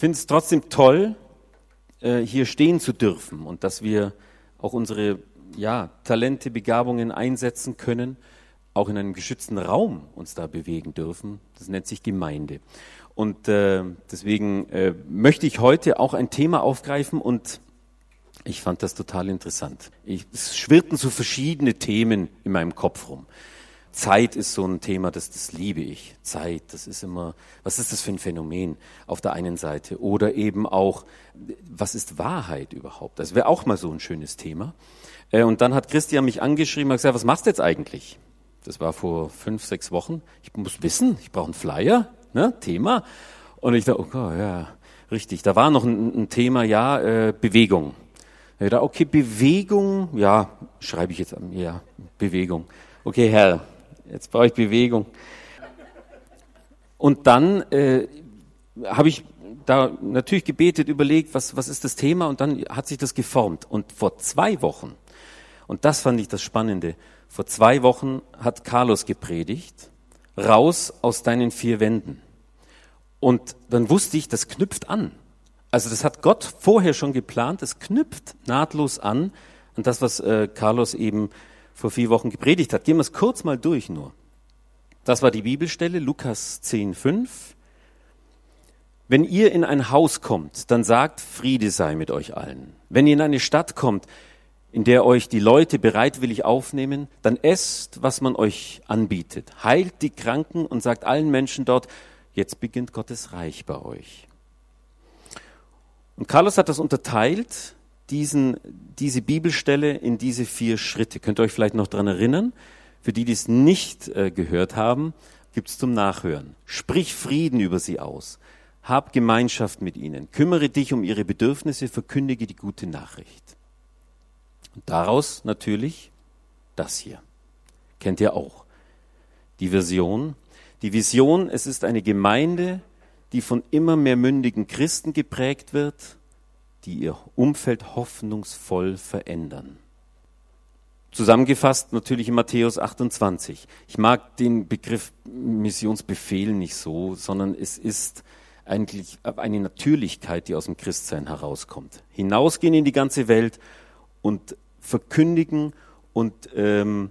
finde es trotzdem toll, äh, hier stehen zu dürfen und dass wir auch unsere ja, Talente, Begabungen einsetzen können, auch in einem geschützten Raum uns da bewegen dürfen. Das nennt sich Gemeinde. Und äh, deswegen äh, möchte ich heute auch ein Thema aufgreifen und ich fand das total interessant. Ich, es schwirrten so verschiedene Themen in meinem Kopf rum. Zeit ist so ein Thema, das, das liebe ich. Zeit, das ist immer, was ist das für ein Phänomen auf der einen Seite? Oder eben auch, was ist Wahrheit überhaupt? Das wäre auch mal so ein schönes Thema. Äh, und dann hat Christian mich angeschrieben und gesagt, was machst du jetzt eigentlich? Das war vor fünf, sechs Wochen. Ich muss wissen, ich brauche einen Flyer, ne, Thema. Und ich dachte, oh Gott, ja, richtig. Da war noch ein, ein Thema, ja, äh, Bewegung. Ich dachte, okay, Bewegung, ja, schreibe ich jetzt an, ja, Bewegung. Okay, Herr, jetzt brauche ich Bewegung. Und dann äh, habe ich da natürlich gebetet, überlegt, was, was ist das Thema und dann hat sich das geformt. Und vor zwei Wochen, und das fand ich das Spannende, vor zwei Wochen hat Carlos gepredigt, raus aus deinen vier Wänden. Und dann wusste ich, das knüpft an. Also das hat Gott vorher schon geplant, es knüpft nahtlos an an das, was äh, Carlos eben vor vier Wochen gepredigt hat. Gehen wir es kurz mal durch nur. Das war die Bibelstelle, Lukas 10, 5. Wenn ihr in ein Haus kommt, dann sagt, Friede sei mit euch allen. Wenn ihr in eine Stadt kommt, in der euch die Leute bereitwillig aufnehmen, dann esst, was man euch anbietet. Heilt die Kranken und sagt allen Menschen dort, jetzt beginnt Gottes Reich bei euch. Und Carlos hat das unterteilt diesen, diese Bibelstelle in diese vier Schritte. Könnt ihr euch vielleicht noch dran erinnern? Für die, die es nicht äh, gehört haben, gibt es zum Nachhören. Sprich Frieden über sie aus. Hab Gemeinschaft mit ihnen. Kümmere dich um ihre Bedürfnisse. Verkündige die gute Nachricht. Und daraus natürlich das hier. Kennt ihr auch. Die Vision. Die Vision, es ist eine Gemeinde, die von immer mehr mündigen Christen geprägt wird, die ihr Umfeld hoffnungsvoll verändern. Zusammengefasst natürlich in Matthäus 28. Ich mag den Begriff Missionsbefehl nicht so, sondern es ist eigentlich eine Natürlichkeit, die aus dem Christsein herauskommt. Hinausgehen in die ganze Welt und verkündigen und ähm,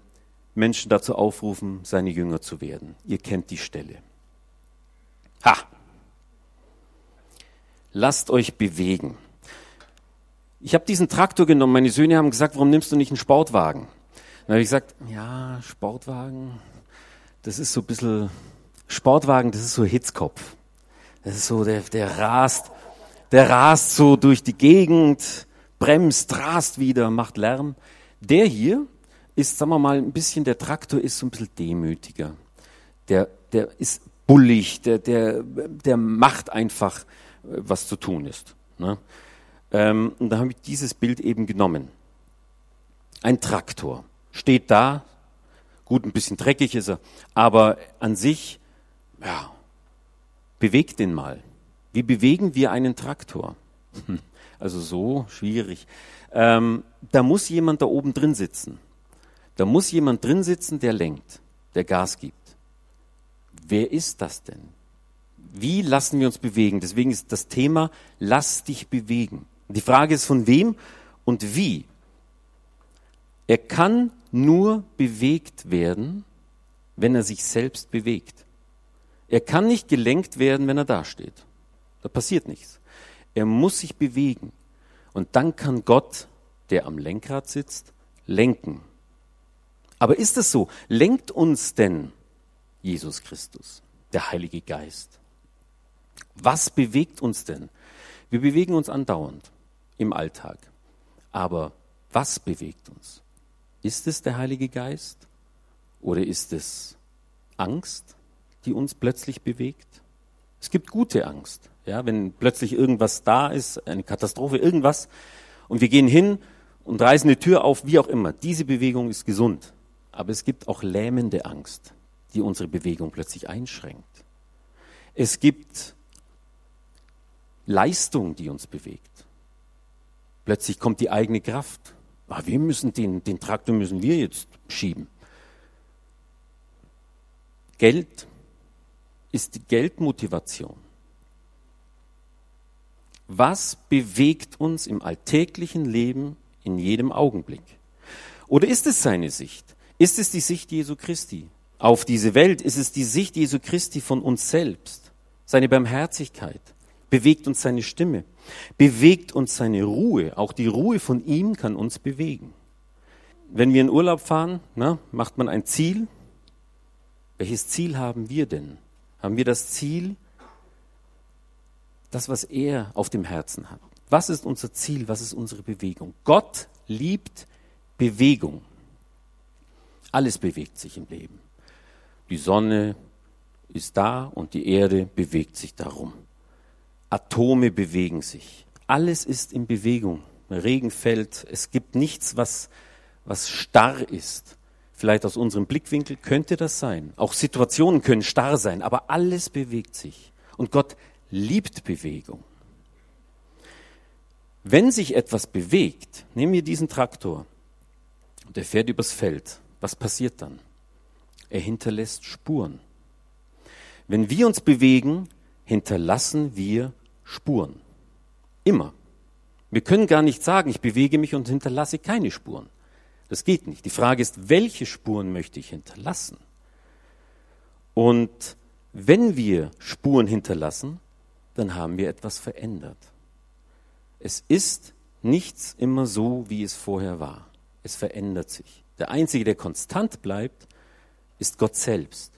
Menschen dazu aufrufen, seine Jünger zu werden. Ihr kennt die Stelle. Ha! Lasst euch bewegen. Ich habe diesen Traktor genommen. Meine Söhne haben gesagt, warum nimmst du nicht einen Sportwagen? Dann habe ich gesagt, ja, Sportwagen, das ist so ein bisschen, Sportwagen, das ist so Hitzkopf. Das ist so, der, der rast, der rast so durch die Gegend, bremst, rast wieder, macht Lärm. Der hier ist, sagen wir mal, ein bisschen, der Traktor ist so ein bisschen demütiger. Der, der ist bullig, der, der, der macht einfach, was zu tun ist. Ne? Ähm, und da habe ich dieses Bild eben genommen. Ein Traktor steht da, gut, ein bisschen dreckig ist er, aber an sich, ja, bewegt den mal. Wie bewegen wir einen Traktor? Also so schwierig. Ähm, da muss jemand da oben drin sitzen. Da muss jemand drin sitzen, der lenkt, der Gas gibt. Wer ist das denn? Wie lassen wir uns bewegen? Deswegen ist das Thema, lass dich bewegen. Die Frage ist von wem und wie. Er kann nur bewegt werden, wenn er sich selbst bewegt. Er kann nicht gelenkt werden, wenn er dasteht. Da passiert nichts. Er muss sich bewegen. Und dann kann Gott, der am Lenkrad sitzt, lenken. Aber ist es so? Lenkt uns denn Jesus Christus, der Heilige Geist? Was bewegt uns denn? Wir bewegen uns andauernd im Alltag. Aber was bewegt uns? Ist es der Heilige Geist oder ist es Angst, die uns plötzlich bewegt? Es gibt gute Angst. Ja, wenn plötzlich irgendwas da ist, eine Katastrophe, irgendwas, und wir gehen hin und reißen die Tür auf, wie auch immer. Diese Bewegung ist gesund. Aber es gibt auch lähmende Angst, die unsere Bewegung plötzlich einschränkt. Es gibt Leistung, die uns bewegt. Plötzlich kommt die eigene Kraft. Ah, wir müssen den, den Traktor müssen wir jetzt schieben. Geld ist die Geldmotivation. Was bewegt uns im alltäglichen Leben in jedem Augenblick? Oder ist es seine Sicht? Ist es die Sicht Jesu Christi auf diese Welt? Ist es die Sicht Jesu Christi von uns selbst? Seine Barmherzigkeit? Bewegt uns seine Stimme? Bewegt uns seine Ruhe? Auch die Ruhe von ihm kann uns bewegen. Wenn wir in Urlaub fahren, na, macht man ein Ziel. Welches Ziel haben wir denn? Haben wir das Ziel, das, was er auf dem Herzen hat. Was ist unser Ziel? Was ist unsere Bewegung? Gott liebt Bewegung. Alles bewegt sich im Leben. Die Sonne ist da und die Erde bewegt sich darum. Atome bewegen sich. Alles ist in Bewegung. Regen fällt. Es gibt nichts, was, was starr ist. Vielleicht aus unserem Blickwinkel könnte das sein. Auch Situationen können starr sein, aber alles bewegt sich. Und Gott liebt Bewegung. Wenn sich etwas bewegt, nehmen wir diesen Traktor, der fährt übers Feld, was passiert dann? Er hinterlässt Spuren. Wenn wir uns bewegen, hinterlassen wir Spuren. Immer. Wir können gar nicht sagen, ich bewege mich und hinterlasse keine Spuren. Das geht nicht. Die Frage ist, welche Spuren möchte ich hinterlassen? Und wenn wir Spuren hinterlassen, dann haben wir etwas verändert. Es ist nichts immer so, wie es vorher war. Es verändert sich. Der Einzige, der konstant bleibt, ist Gott selbst.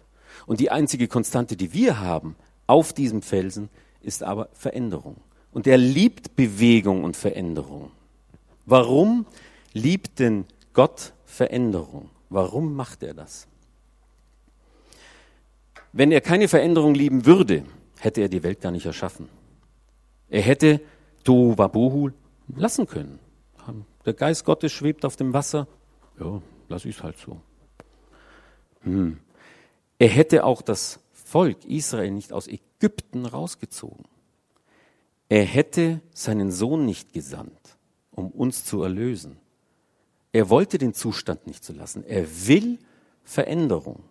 Und die einzige Konstante, die wir haben auf diesem Felsen, ist aber Veränderung. Und er liebt Bewegung und Veränderung. Warum liebt denn Gott Veränderung? Warum macht er das? Wenn er keine Veränderung lieben würde, hätte er die Welt gar nicht erschaffen. Er hätte Do Wabohu lassen können. Der Geist Gottes schwebt auf dem Wasser. Ja, lass ich es halt so. Hm. Er hätte auch das Volk Israel nicht aus Ägypten rausgezogen. Er hätte seinen Sohn nicht gesandt, um uns zu erlösen. Er wollte den Zustand nicht zu lassen. Er will Veränderung.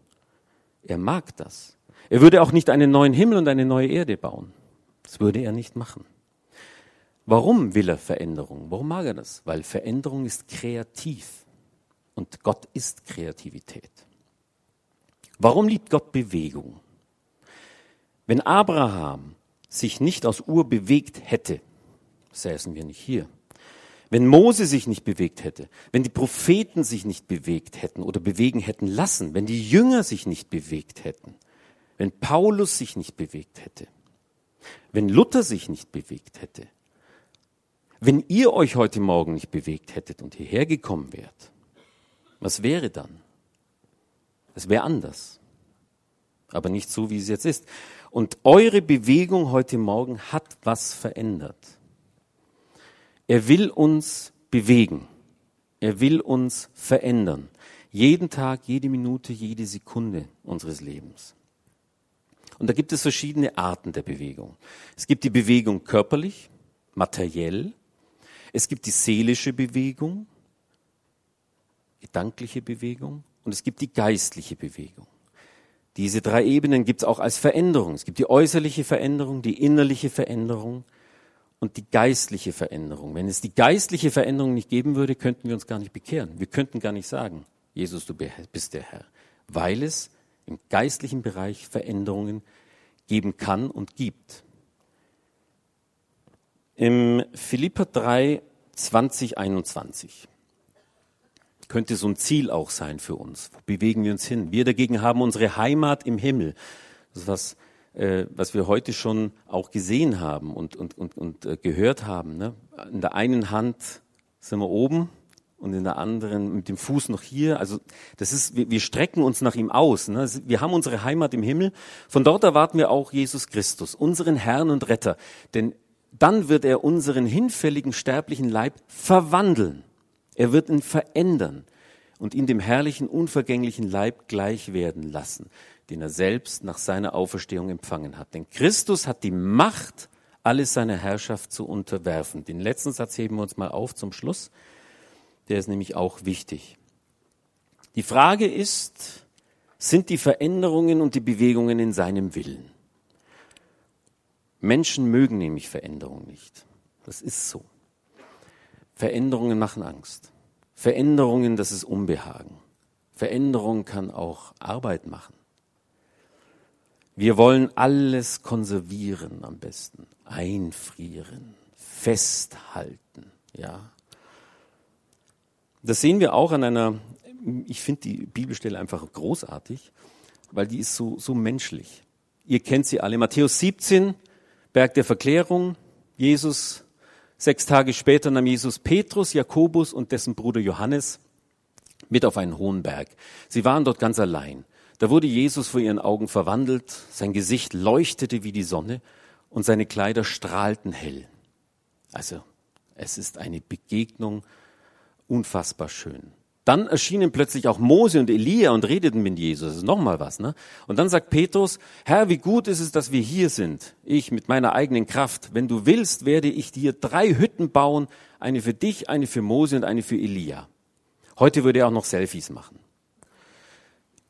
Er mag das. Er würde auch nicht einen neuen Himmel und eine neue Erde bauen. Das würde er nicht machen. Warum will er Veränderung? Warum mag er das? Weil Veränderung ist kreativ und Gott ist Kreativität. Warum liebt Gott Bewegung? Wenn Abraham sich nicht aus Ur bewegt hätte, säßen wir nicht hier. Wenn Mose sich nicht bewegt hätte, wenn die Propheten sich nicht bewegt hätten oder bewegen hätten lassen, wenn die Jünger sich nicht bewegt hätten, wenn Paulus sich nicht bewegt hätte, wenn Luther sich nicht bewegt hätte, wenn ihr euch heute Morgen nicht bewegt hättet und hierher gekommen wärt, was wäre dann? Es wäre anders, aber nicht so, wie es jetzt ist. Und eure Bewegung heute Morgen hat was verändert. Er will uns bewegen. Er will uns verändern. Jeden Tag, jede Minute, jede Sekunde unseres Lebens. Und da gibt es verschiedene Arten der Bewegung. Es gibt die Bewegung körperlich, materiell. Es gibt die seelische Bewegung, gedankliche Bewegung. Und es gibt die geistliche Bewegung. Diese drei Ebenen gibt es auch als Veränderung. Es gibt die äußerliche Veränderung, die innerliche Veränderung und die geistliche Veränderung. Wenn es die geistliche Veränderung nicht geben würde, könnten wir uns gar nicht bekehren. Wir könnten gar nicht sagen, Jesus, du bist der Herr, weil es im geistlichen Bereich Veränderungen geben kann und gibt. Im Philipper 3, 2021 könnte so ein Ziel auch sein für uns. Wo bewegen wir uns hin? Wir dagegen haben unsere Heimat im Himmel. Das ist was, äh, was wir heute schon auch gesehen haben und, und, und, und äh, gehört haben. Ne? In der einen Hand sind wir oben und in der anderen mit dem Fuß noch hier. Also das ist, wir, wir strecken uns nach ihm aus. Ne? Wir haben unsere Heimat im Himmel. Von dort erwarten wir auch Jesus Christus, unseren Herrn und Retter. Denn dann wird er unseren hinfälligen sterblichen Leib verwandeln. Er wird ihn verändern und ihn dem herrlichen, unvergänglichen Leib gleich werden lassen, den er selbst nach seiner Auferstehung empfangen hat. Denn Christus hat die Macht, alles seiner Herrschaft zu unterwerfen. Den letzten Satz heben wir uns mal auf zum Schluss der ist nämlich auch wichtig. Die Frage ist, sind die Veränderungen und die Bewegungen in seinem Willen? Menschen mögen nämlich Veränderung nicht. Das ist so. Veränderungen machen Angst. Veränderungen, das ist Unbehagen. Veränderung kann auch Arbeit machen. Wir wollen alles konservieren am besten, einfrieren, festhalten, ja. Das sehen wir auch an einer, ich finde die Bibelstelle einfach großartig, weil die ist so, so menschlich. Ihr kennt sie alle. Matthäus 17, Berg der Verklärung. Jesus, sechs Tage später nahm Jesus Petrus, Jakobus und dessen Bruder Johannes mit auf einen hohen Berg. Sie waren dort ganz allein. Da wurde Jesus vor ihren Augen verwandelt, sein Gesicht leuchtete wie die Sonne und seine Kleider strahlten hell. Also es ist eine Begegnung unfassbar schön. Dann erschienen plötzlich auch Mose und Elia und redeten mit Jesus. Das ist nochmal was, ne? Und dann sagt Petrus, Herr, wie gut ist es, dass wir hier sind. Ich mit meiner eigenen Kraft. Wenn du willst, werde ich dir drei Hütten bauen. Eine für dich, eine für Mose und eine für Elia. Heute würde er auch noch Selfies machen.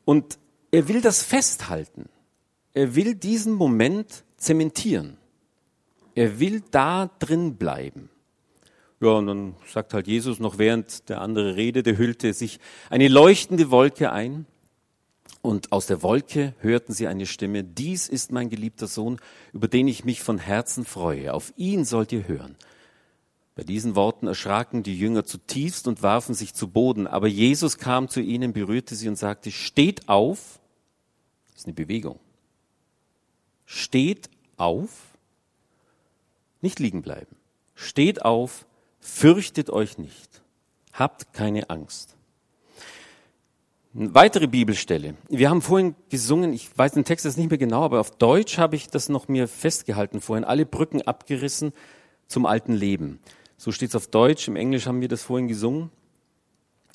Und er will das festhalten. Er will diesen Moment zementieren. Er will da drin bleiben. Ja, und dann sagt halt Jesus noch während der andere redete, hüllte sich eine leuchtende Wolke ein. Und aus der Wolke hörten sie eine Stimme, dies ist mein geliebter Sohn, über den ich mich von Herzen freue. Auf ihn sollt ihr hören. Bei diesen Worten erschraken die Jünger zutiefst und warfen sich zu Boden. Aber Jesus kam zu ihnen, berührte sie und sagte, steht auf. Das ist eine Bewegung. Steht auf. Nicht liegen bleiben. Steht auf Fürchtet euch nicht. Habt keine Angst. Eine weitere Bibelstelle. Wir haben vorhin gesungen, ich weiß den Text jetzt nicht mehr genau, aber auf Deutsch habe ich das noch mir festgehalten vorhin. Alle Brücken abgerissen zum alten Leben. So steht es auf Deutsch. Im Englisch haben wir das vorhin gesungen.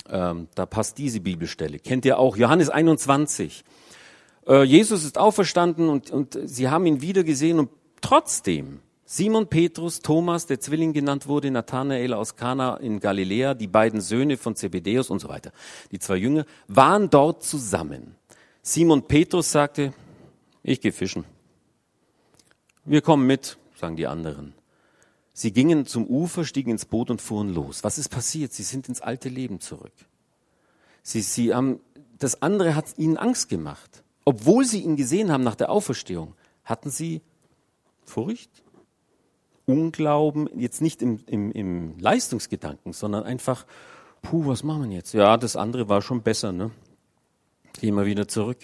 Ähm, da passt diese Bibelstelle. Kennt ihr auch? Johannes 21. Äh, Jesus ist auferstanden und, und sie haben ihn wieder gesehen und trotzdem Simon Petrus, Thomas, der Zwilling genannt wurde, Nathanael aus Kana in Galiläa, die beiden Söhne von Zebedeus und so weiter, die zwei Jünger, waren dort zusammen. Simon Petrus sagte, ich gehe fischen. Wir kommen mit, sagen die anderen. Sie gingen zum Ufer, stiegen ins Boot und fuhren los. Was ist passiert? Sie sind ins alte Leben zurück. Sie, sie haben, das andere hat ihnen Angst gemacht. Obwohl sie ihn gesehen haben nach der Auferstehung, hatten sie Furcht, Unglauben, jetzt nicht im, im, im Leistungsgedanken, sondern einfach, puh, was machen wir jetzt? Ja, das andere war schon besser, ne? Gehen wir wieder zurück.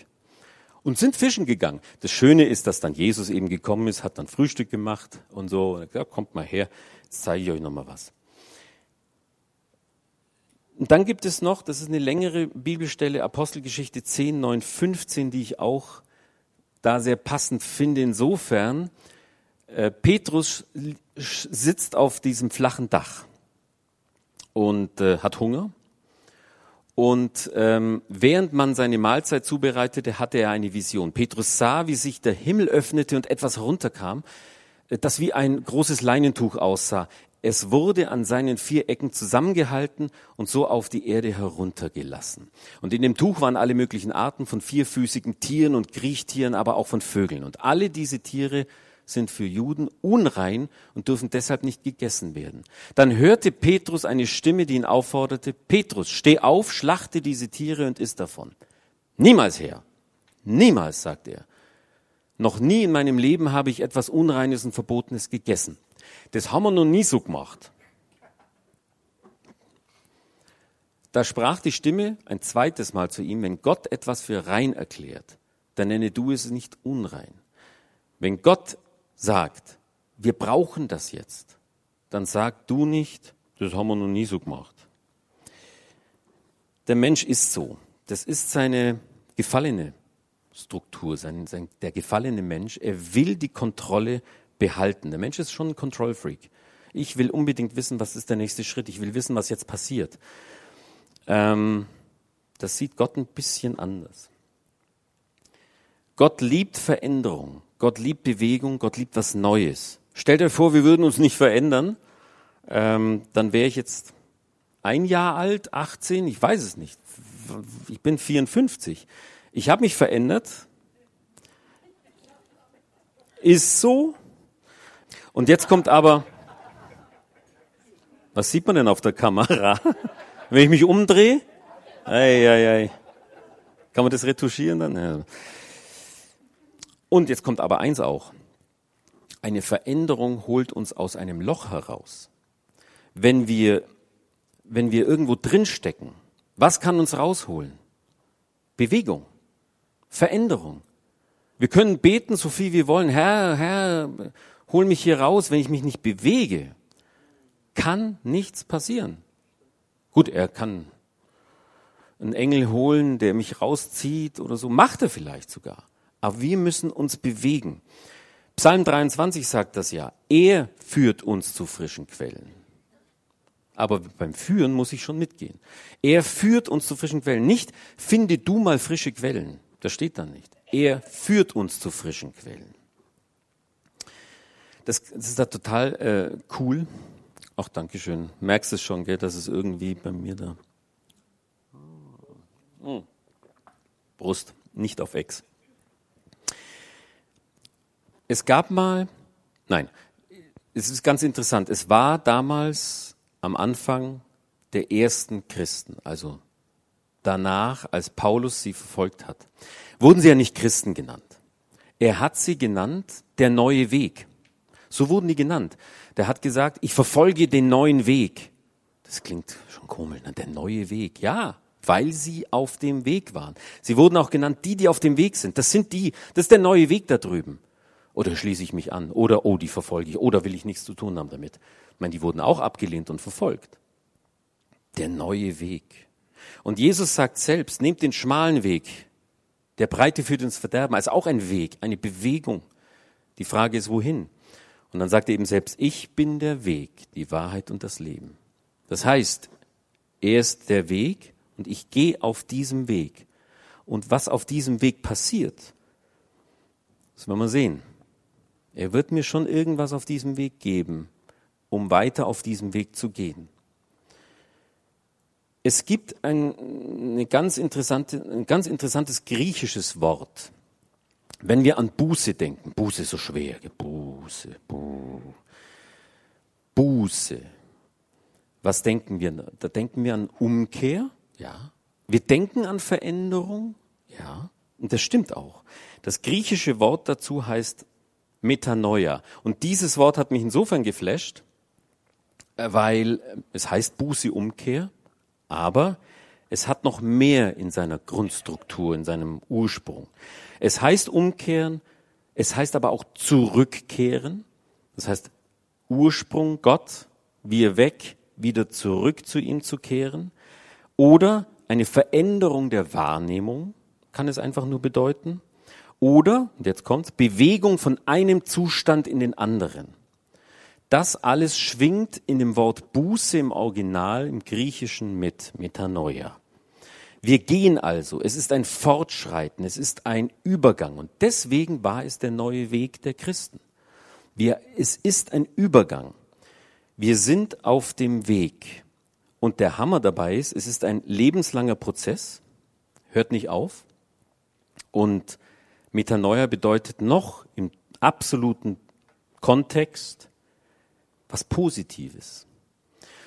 Und sind fischen gegangen. Das Schöne ist, dass dann Jesus eben gekommen ist, hat dann Frühstück gemacht und so. Und gesagt, kommt mal her, zeige ich euch noch mal was. Und dann gibt es noch, das ist eine längere Bibelstelle, Apostelgeschichte 10, 9, 15, die ich auch da sehr passend finde insofern, Petrus sitzt auf diesem flachen Dach und äh, hat Hunger. Und ähm, während man seine Mahlzeit zubereitete, hatte er eine Vision. Petrus sah, wie sich der Himmel öffnete und etwas herunterkam, äh, das wie ein großes Leinentuch aussah. Es wurde an seinen vier Ecken zusammengehalten und so auf die Erde heruntergelassen. Und in dem Tuch waren alle möglichen Arten von vierfüßigen Tieren und Kriechtieren, aber auch von Vögeln. Und alle diese Tiere sind für Juden unrein und dürfen deshalb nicht gegessen werden. Dann hörte Petrus eine Stimme, die ihn aufforderte, Petrus, steh auf, schlachte diese Tiere und iss davon. Niemals her. Niemals, sagt er. Noch nie in meinem Leben habe ich etwas Unreines und Verbotenes gegessen. Das haben wir noch nie so gemacht. Da sprach die Stimme ein zweites Mal zu ihm, wenn Gott etwas für rein erklärt, dann nenne du es nicht unrein. Wenn Gott sagt, wir brauchen das jetzt, dann sag du nicht, das haben wir noch nie so gemacht. Der Mensch ist so. Das ist seine gefallene Struktur, sein, sein, der gefallene Mensch. Er will die Kontrolle behalten. Der Mensch ist schon ein Kontrollfreak. Ich will unbedingt wissen, was ist der nächste Schritt. Ich will wissen, was jetzt passiert. Ähm, das sieht Gott ein bisschen anders. Gott liebt Veränderung. Gott liebt Bewegung, Gott liebt was Neues. Stellt euch vor, wir würden uns nicht verändern, ähm, dann wäre ich jetzt ein Jahr alt, 18, ich weiß es nicht. Ich bin 54. Ich habe mich verändert. Ist so. Und jetzt kommt aber, Was sieht man denn auf der Kamera? Wenn ich mich umdrehe? Ei, ei, ei. Kann man das retuschieren dann? Ja. Und jetzt kommt aber eins auch. Eine Veränderung holt uns aus einem Loch heraus. Wenn wir, wenn wir irgendwo drinstecken, was kann uns rausholen? Bewegung, Veränderung. Wir können beten, so viel wir wollen. Herr, Herr, hol mich hier raus. Wenn ich mich nicht bewege, kann nichts passieren. Gut, er kann einen Engel holen, der mich rauszieht oder so. Macht er vielleicht sogar. Aber wir müssen uns bewegen. Psalm 23 sagt das ja. Er führt uns zu frischen Quellen. Aber beim Führen muss ich schon mitgehen. Er führt uns zu frischen Quellen. Nicht, finde du mal frische Quellen. Das steht da nicht. Er führt uns zu frischen Quellen. Das, das ist da total äh, cool. Ach, Dankeschön. Merkst es schon, gell, dass es irgendwie bei mir da. Hm. Brust, nicht auf Ex. Es gab mal, nein, es ist ganz interessant. Es war damals am Anfang der ersten Christen, also danach, als Paulus sie verfolgt hat, wurden sie ja nicht Christen genannt. Er hat sie genannt der neue Weg. So wurden die genannt. Der hat gesagt, ich verfolge den neuen Weg. Das klingt schon komisch, ne? der neue Weg. Ja, weil sie auf dem Weg waren. Sie wurden auch genannt, die, die auf dem Weg sind. Das sind die, das ist der neue Weg da drüben. Oder schließe ich mich an? Oder, oh, die verfolge ich. Oder will ich nichts zu tun haben damit? Ich meine, die wurden auch abgelehnt und verfolgt. Der neue Weg. Und Jesus sagt selbst, nehmt den schmalen Weg. Der Breite führt ins Verderben. Also auch ein Weg, eine Bewegung. Die Frage ist, wohin? Und dann sagt er eben selbst, ich bin der Weg, die Wahrheit und das Leben. Das heißt, er ist der Weg und ich gehe auf diesem Weg. Und was auf diesem Weg passiert, das werden wir sehen. Er wird mir schon irgendwas auf diesem Weg geben, um weiter auf diesem Weg zu gehen. Es gibt ein, ganz interessante, ein ganz interessantes griechisches Wort. Wenn wir an Buße denken, Buße ist so schwer, Buße, Buße, Buße. Was denken wir? Da denken wir an Umkehr, ja. Wir denken an Veränderung, ja. Und das stimmt auch. Das griechische Wort dazu heißt Metanoia. Und dieses Wort hat mich insofern geflasht, äh, weil äh, es heißt Buße Umkehr, aber es hat noch mehr in seiner Grundstruktur, in seinem Ursprung. Es heißt umkehren, es heißt aber auch zurückkehren. Das heißt Ursprung Gott, wir weg, wieder zurück zu ihm zu kehren. Oder eine Veränderung der Wahrnehmung kann es einfach nur bedeuten. Oder, jetzt kommt's, Bewegung von einem Zustand in den anderen. Das alles schwingt in dem Wort Buße im Original, im Griechischen mit, Metanoia. Wir gehen also, es ist ein Fortschreiten, es ist ein Übergang und deswegen war es der neue Weg der Christen. Wir, es ist ein Übergang. Wir sind auf dem Weg. Und der Hammer dabei ist, es ist ein lebenslanger Prozess, hört nicht auf. Und Metanoia bedeutet noch im absoluten Kontext was Positives.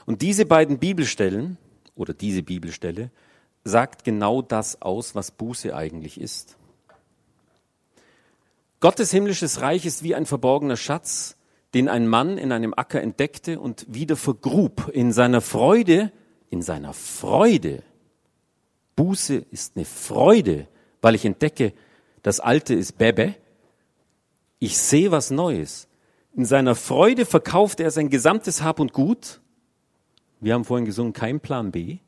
Und diese beiden Bibelstellen oder diese Bibelstelle sagt genau das aus, was Buße eigentlich ist. Gottes himmlisches Reich ist wie ein verborgener Schatz, den ein Mann in einem Acker entdeckte und wieder vergrub in seiner Freude, in seiner Freude. Buße ist eine Freude, weil ich entdecke, das Alte ist Bebe. Ich sehe was Neues. In seiner Freude verkauft er sein gesamtes Hab und Gut. Wir haben vorhin gesungen, kein Plan B.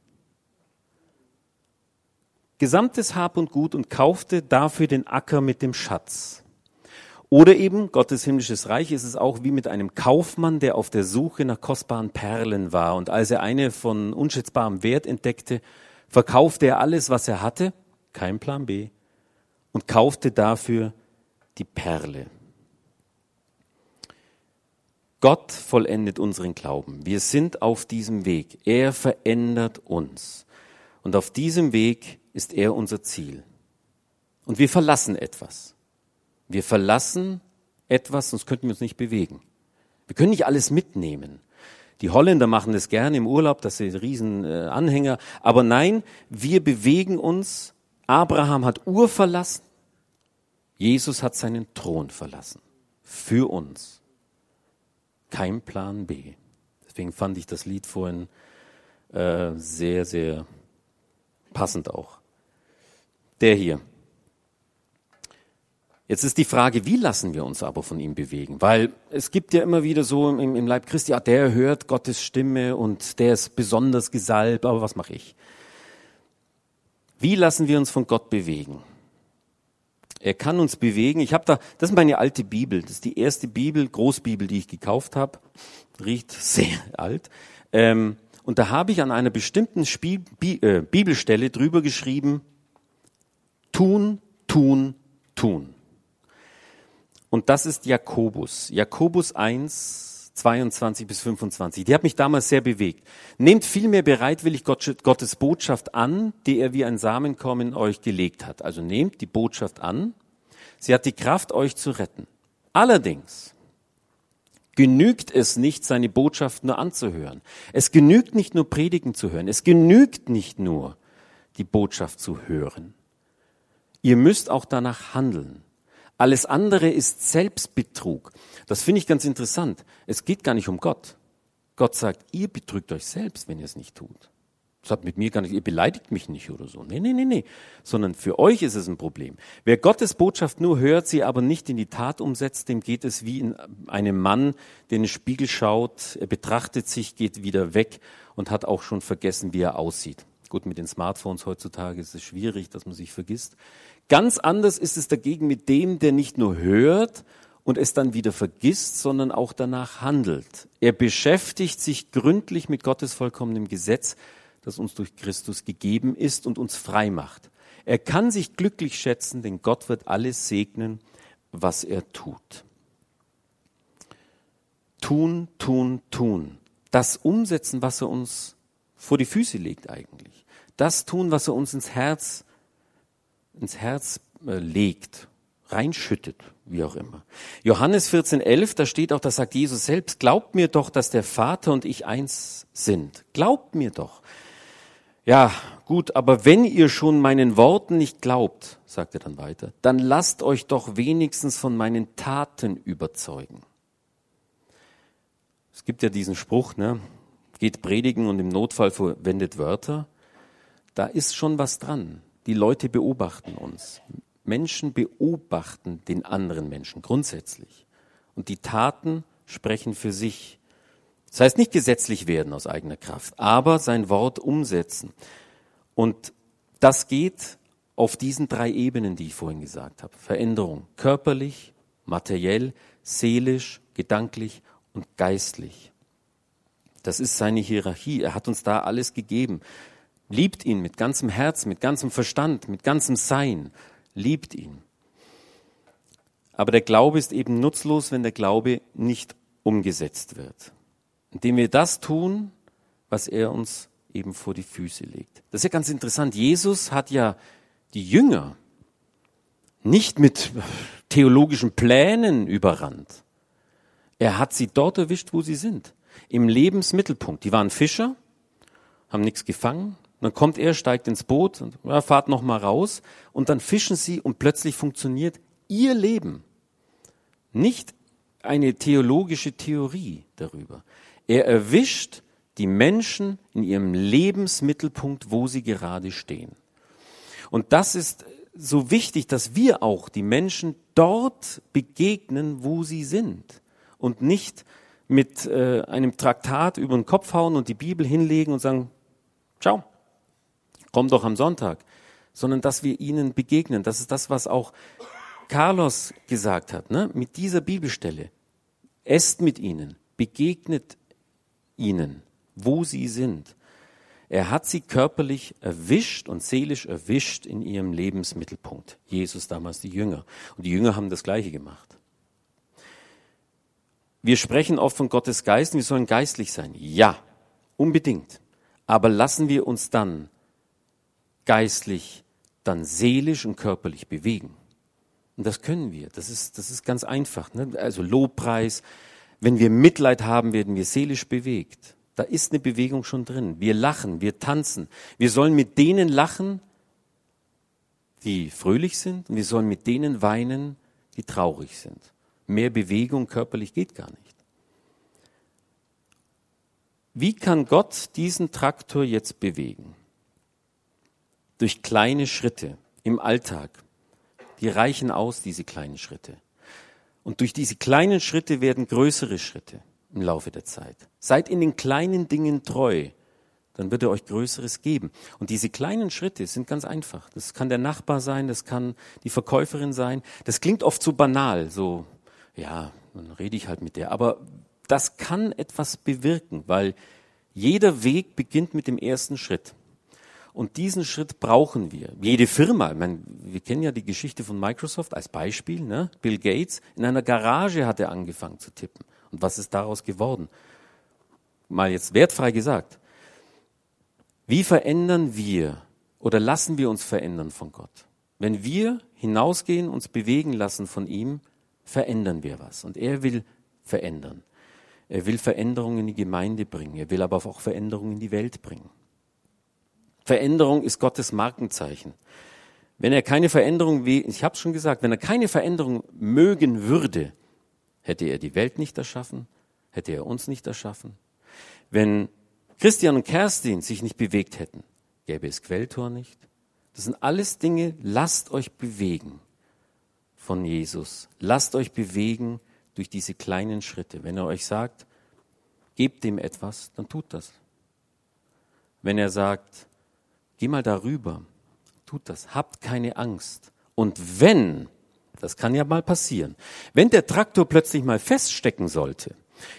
Gesamtes Hab und Gut und kaufte dafür den Acker mit dem Schatz. Oder eben, Gottes himmlisches Reich ist es auch wie mit einem Kaufmann, der auf der Suche nach kostbaren Perlen war. Und als er eine von unschätzbarem Wert entdeckte, verkaufte er alles, was er hatte, kein Plan B, und kaufte dafür die Perle. Gott vollendet unseren Glauben. Wir sind auf diesem Weg. Er verändert uns. Und auf diesem Weg ist er unser Ziel. Und wir verlassen etwas. Wir verlassen etwas, sonst könnten wir uns nicht bewegen. Wir können nicht alles mitnehmen. Die Holländer machen das gerne im Urlaub, dass sie riesen äh. Aber nein, wir bewegen uns. Abraham hat Ur verlassen. Jesus hat seinen Thron verlassen. Für uns. Kein Plan B. Deswegen fand ich das Lied vorhin äh, sehr, sehr passend auch. Der hier. Jetzt ist die Frage, wie lassen wir uns aber von ihm bewegen? Weil es gibt ja immer wieder so im, im Leib Christi, ja, der hört Gottes Stimme und der ist besonders gesalbt, aber was mache ich? Wie lassen wir uns von Gott bewegen? Er kann uns bewegen. Ich habe da, das ist meine alte Bibel. Das ist die erste Bibel, Großbibel, die ich gekauft habe. Riecht sehr alt. Ähm, und da habe ich an einer bestimmten Spiel, Bi, äh, Bibelstelle drüber geschrieben: Tun, tun, tun. Und das ist Jakobus. Jakobus 1, 22 bis 25. Die hat mich damals sehr bewegt. Nehmt vielmehr bereitwillig Gottes Botschaft an, die er wie ein Samenkorn in euch gelegt hat. Also nehmt die Botschaft an. Sie hat die Kraft, euch zu retten. Allerdings genügt es nicht, seine Botschaft nur anzuhören. Es genügt nicht nur Predigen zu hören. Es genügt nicht nur, die Botschaft zu hören. Ihr müsst auch danach handeln. Alles andere ist Selbstbetrug. Das finde ich ganz interessant. Es geht gar nicht um Gott. Gott sagt, ihr betrügt euch selbst, wenn ihr es nicht tut. Das hat mit mir gar nicht, ihr beleidigt mich nicht oder so. Nee, nee, nee, nee. Sondern für euch ist es ein Problem. Wer Gottes Botschaft nur hört, sie aber nicht in die Tat umsetzt, dem geht es wie in einem Mann, der in den Spiegel schaut, er betrachtet sich, geht wieder weg und hat auch schon vergessen, wie er aussieht. Gut, mit den Smartphones heutzutage ist es schwierig, dass man sich vergisst. Ganz anders ist es dagegen mit dem, der nicht nur hört und es dann wieder vergisst, sondern auch danach handelt. Er beschäftigt sich gründlich mit Gottes vollkommenem Gesetz, das uns durch Christus gegeben ist und uns frei macht. Er kann sich glücklich schätzen, denn Gott wird alles segnen, was er tut. Tun, tun, tun. Das umsetzen, was er uns vor die Füße legt eigentlich. Das tun, was er uns ins Herz ins Herz äh, legt, reinschüttet, wie auch immer. Johannes 14,11, da steht auch, da sagt Jesus selbst, glaubt mir doch, dass der Vater und ich eins sind. Glaubt mir doch. Ja, gut, aber wenn ihr schon meinen Worten nicht glaubt, sagt er dann weiter, dann lasst euch doch wenigstens von meinen Taten überzeugen. Es gibt ja diesen Spruch, ne? geht predigen und im Notfall verwendet Wörter. Da ist schon was dran. Die Leute beobachten uns. Menschen beobachten den anderen Menschen grundsätzlich. Und die Taten sprechen für sich. Das heißt nicht gesetzlich werden aus eigener Kraft, aber sein Wort umsetzen. Und das geht auf diesen drei Ebenen, die ich vorhin gesagt habe. Veränderung körperlich, materiell, seelisch, gedanklich und geistlich. Das ist seine Hierarchie. Er hat uns da alles gegeben. Liebt ihn mit ganzem Herz, mit ganzem Verstand, mit ganzem Sein. Liebt ihn. Aber der Glaube ist eben nutzlos, wenn der Glaube nicht umgesetzt wird. Indem wir das tun, was er uns eben vor die Füße legt. Das ist ja ganz interessant. Jesus hat ja die Jünger nicht mit theologischen Plänen überrannt. Er hat sie dort erwischt, wo sie sind. Im Lebensmittelpunkt. Die waren Fischer, haben nichts gefangen, dann kommt er, steigt ins Boot und ja, fahrt noch mal raus und dann fischen sie und plötzlich funktioniert ihr Leben. Nicht eine theologische Theorie darüber. Er erwischt die Menschen in ihrem Lebensmittelpunkt, wo sie gerade stehen. Und das ist so wichtig, dass wir auch die Menschen dort begegnen, wo sie sind und nicht mit äh, einem Traktat über den Kopf hauen und die Bibel hinlegen und sagen, ciao, komm doch am Sonntag, sondern dass wir ihnen begegnen. Das ist das, was auch Carlos gesagt hat, ne? mit dieser Bibelstelle. Esst mit ihnen, begegnet ihnen, wo sie sind. Er hat sie körperlich erwischt und seelisch erwischt in ihrem Lebensmittelpunkt. Jesus damals die Jünger. Und die Jünger haben das Gleiche gemacht. Wir sprechen oft von Gottes Geist, wir sollen geistlich sein. Ja, unbedingt. Aber lassen wir uns dann geistlich, dann seelisch und körperlich bewegen. Und das können wir. Das ist, das ist ganz einfach. Ne? Also Lobpreis, Wenn wir Mitleid haben, werden wir seelisch bewegt. Da ist eine Bewegung schon drin. Wir lachen, wir tanzen. Wir sollen mit denen lachen, die fröhlich sind, und wir sollen mit denen weinen, die traurig sind. Mehr Bewegung körperlich geht gar nicht. Wie kann Gott diesen Traktor jetzt bewegen? Durch kleine Schritte im Alltag. Die reichen aus, diese kleinen Schritte. Und durch diese kleinen Schritte werden größere Schritte im Laufe der Zeit. Seid in den kleinen Dingen treu, dann wird er euch Größeres geben. Und diese kleinen Schritte sind ganz einfach. Das kann der Nachbar sein, das kann die Verkäuferin sein. Das klingt oft so banal, so, ja, dann rede ich halt mit der. Aber das kann etwas bewirken, weil jeder Weg beginnt mit dem ersten Schritt. Und diesen Schritt brauchen wir. Jede Firma, ich meine, wir kennen ja die Geschichte von Microsoft als Beispiel. Ne? Bill Gates in einer Garage hat er angefangen zu tippen. Und was ist daraus geworden? Mal jetzt wertfrei gesagt. Wie verändern wir oder lassen wir uns verändern von Gott? Wenn wir hinausgehen, uns bewegen lassen von ihm, verändern wir was. Und er will verändern. Er will Veränderungen in die Gemeinde bringen. Er will aber auch Veränderungen in die Welt bringen. Veränderung ist Gottes Markenzeichen. Wenn er keine Veränderung, ich habe schon gesagt, wenn er keine Veränderung mögen würde, hätte er die Welt nicht erschaffen, hätte er uns nicht erschaffen. Wenn Christian und Kerstin sich nicht bewegt hätten, gäbe es Quelltor nicht. Das sind alles Dinge, lasst euch bewegen von Jesus. Lasst euch bewegen durch diese kleinen Schritte. Wenn er euch sagt, gebt ihm etwas, dann tut das. Wenn er sagt, Geh mal darüber. Tut das. Habt keine Angst. Und wenn, das kann ja mal passieren, wenn der Traktor plötzlich mal feststecken sollte,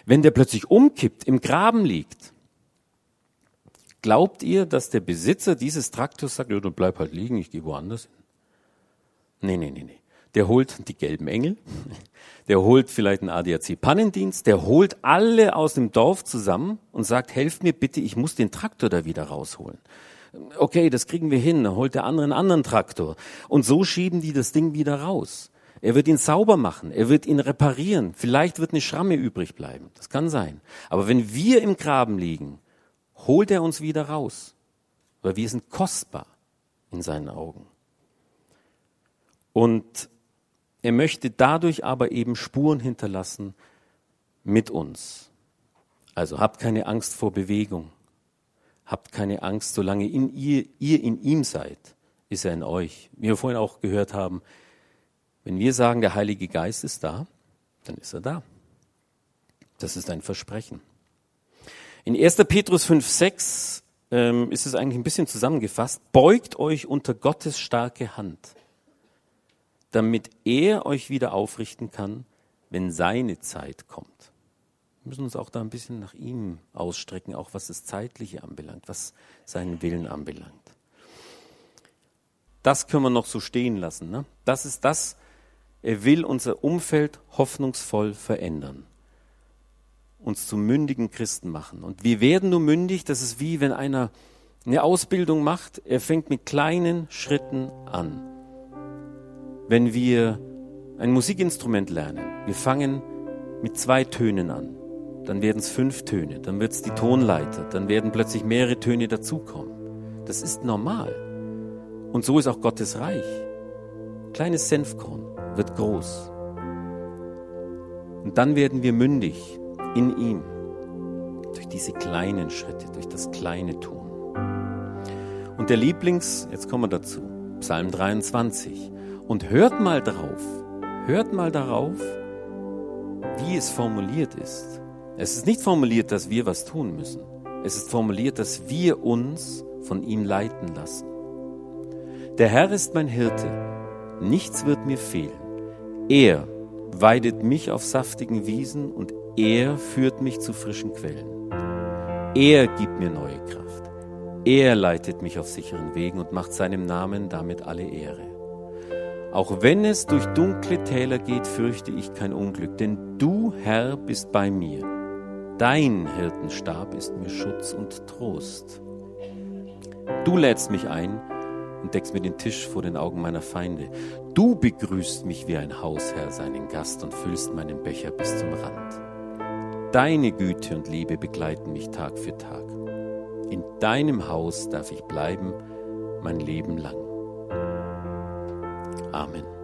wenn der plötzlich umkippt, im Graben liegt, glaubt ihr, dass der Besitzer dieses Traktors sagt, ja, du bleib halt liegen, ich gehe woanders hin? Nee, nee, nee, nee. Der holt die gelben Engel, der holt vielleicht einen ADAC-Pannendienst, der holt alle aus dem Dorf zusammen und sagt, helft mir bitte, ich muss den Traktor da wieder rausholen okay, das kriegen wir hin, dann holt der andere einen anderen Traktor. Und so schieben die das Ding wieder raus. Er wird ihn sauber machen, er wird ihn reparieren. Vielleicht wird eine Schramme übrig bleiben. Das kann sein. Aber wenn wir im Graben liegen, holt er uns wieder raus. Weil wir sind kostbar in seinen Augen. Und er möchte dadurch aber eben Spuren hinterlassen mit uns. Also habt keine Angst vor Bewegung. Habt keine Angst, solange in ihr, ihr in ihm seid, ist er in euch. Wie wir vorhin auch gehört haben, wenn wir sagen, der Heilige Geist ist da, dann ist er da. Das ist ein Versprechen. In 1. Petrus 5, 6 ähm, ist es eigentlich ein bisschen zusammengefasst. Beugt euch unter Gottes starke Hand, damit er euch wieder aufrichten kann, wenn seine Zeit kommt. Müssen uns auch da ein bisschen nach ihm ausstrecken, auch was das Zeitliche anbelangt, was seinen Willen anbelangt. Das können wir noch so stehen lassen. Ne? Das ist das, er will unser Umfeld hoffnungsvoll verändern. Uns zu mündigen Christen machen. Und wir werden nur mündig, das ist wie wenn einer eine Ausbildung macht, er fängt mit kleinen Schritten an. Wenn wir ein Musikinstrument lernen, wir fangen mit zwei Tönen an dann werden es fünf Töne, dann wird es die Tonleiter, dann werden plötzlich mehrere Töne dazukommen. Das ist normal. Und so ist auch Gottes Reich. Kleines Senfkorn wird groß. Und dann werden wir mündig in ihm. Durch diese kleinen Schritte, durch das kleine Tun. Und der Lieblings, jetzt kommen wir dazu, Psalm 23. Und hört mal drauf, hört mal darauf, wie es formuliert ist. Es ist nicht formuliert, dass wir was tun müssen. Es ist formuliert, dass wir uns von ihm leiten lassen. Der Herr ist mein Hirte, nichts wird mir fehlen. Er weidet mich auf saftigen Wiesen und er führt mich zu frischen Quellen. Er gibt mir neue Kraft. Er leitet mich auf sicheren Wegen und macht seinem Namen damit alle Ehre. Auch wenn es durch dunkle Täler geht, fürchte ich kein Unglück, denn du, Herr, bist bei mir. Dein Hirtenstab ist mir Schutz und Trost. Du lädst mich ein und deckst mir den Tisch vor den Augen meiner Feinde. Du begrüßt mich wie ein Hausherr seinen Gast und füllst meinen Becher bis zum Rand. Deine Güte und Liebe begleiten mich Tag für Tag. In deinem Haus darf ich bleiben mein Leben lang. Amen.